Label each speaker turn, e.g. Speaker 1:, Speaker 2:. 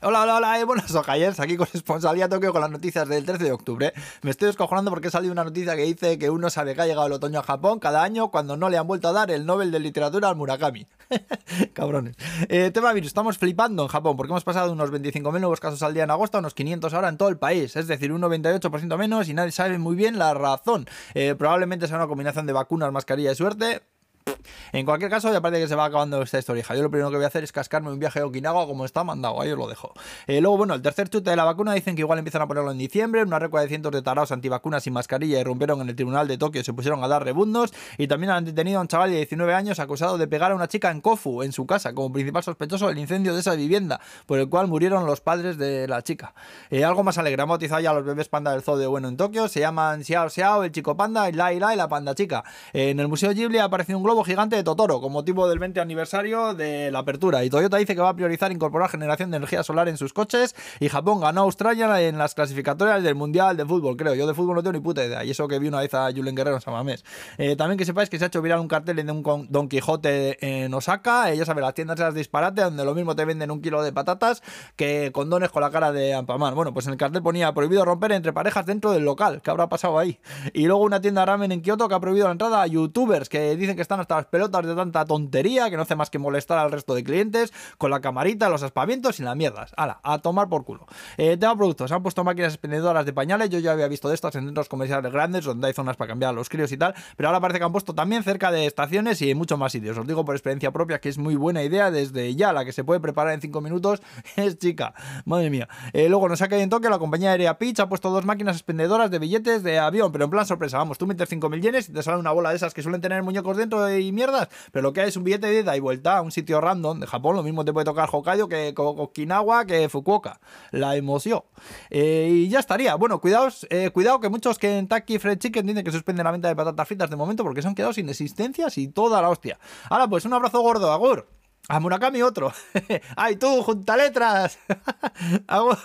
Speaker 1: Hola, hola, hola, eh, buenas ojayers, aquí con responsabilidad Tokio con las noticias del 13 de octubre. Me estoy descojonando porque ha salido una noticia que dice que uno sabe que ha llegado el otoño a Japón cada año cuando no le han vuelto a dar el Nobel de Literatura al Murakami. Cabrones. Eh, tema virus, estamos flipando en Japón porque hemos pasado unos 25.000 nuevos casos al día en agosto a unos 500 ahora en todo el país, es decir, un 98% menos y nadie sabe muy bien la razón. Eh, probablemente sea una combinación de vacunas, mascarilla y suerte, en cualquier caso, ya parece que se va acabando esta historia. Yo lo primero que voy a hacer es cascarme un viaje a Okinawa como está mandado, ahí os lo dejo. Eh, luego, bueno, el tercer chute de la vacuna dicen que igual empiezan a ponerlo en diciembre. Una recua de cientos de tarados antivacunas sin mascarilla irrumpieron en el tribunal de Tokio y se pusieron a dar rebundos. Y también han detenido a un chaval de 19 años acusado de pegar a una chica en Kofu, en su casa, como principal sospechoso del incendio de esa vivienda, por el cual murieron los padres de la chica. Eh, algo más alegre, bautizado ya a los bebés panda del zoo de bueno en Tokio. Se llaman Xiao Xiao, el chico panda, y Lai Lai, la panda chica. Eh, en el Museo Ghibli ha aparecido un globo gigante de Totoro, con motivo del 20 aniversario de la apertura. Y Toyota dice que va a priorizar incorporar generación de energía solar en sus coches. Y Japón ganó a Australia en las clasificatorias del Mundial de Fútbol, creo. Yo de fútbol no tengo ni puta idea. Y eso que vi una vez a Julen Guerrero en Samamés. Eh, también que sepáis que se ha hecho viral un cartel de un Don Quijote en Osaka. Ella sabe, las tiendas las disparate, donde lo mismo te venden un kilo de patatas que condones con la cara de Ampamán. Bueno, pues en el cartel ponía prohibido romper entre parejas dentro del local. ¿Qué habrá pasado ahí? Y luego una tienda ramen en Kioto que ha prohibido la entrada a youtubers que dicen que están hasta las pelotas de tanta tontería, que no hace más que molestar al resto de clientes, con la camarita, los aspavientos y las mierdas. Hala, a tomar por culo. Eh, productos, han puesto máquinas expendedoras de pañales, yo ya había visto de estas en centros comerciales grandes, donde hay zonas para cambiar los críos y tal, pero ahora parece que han puesto también cerca de estaciones y en muchos más sitios. Os digo por experiencia propia que es muy buena idea desde ya, la que se puede preparar en 5 minutos es chica. Madre mía. Eh, luego nos ha caído en toque la compañía aérea Pitch ha puesto dos máquinas expendedoras de billetes de avión, pero en plan sorpresa, vamos, tú metes 5.000 yenes y te sale una bola de esas que suelen tener muñecos dentro y mierdas, pero lo que hay es un billete de ida y vuelta a un sitio random de Japón, lo mismo te puede tocar Hokkaido que Okinawa que Fukuoka. La emoción. Eh, y ya estaría. Bueno, cuidaos, eh, cuidado que muchos Kentucky Fried Chicken dicen que suspenden la venta de patatas fritas de momento porque se han quedado sin existencias y toda la hostia. Ahora pues un abrazo gordo, Agur. A Murakami otro. ¡Ay, tú, junta letras! Agur.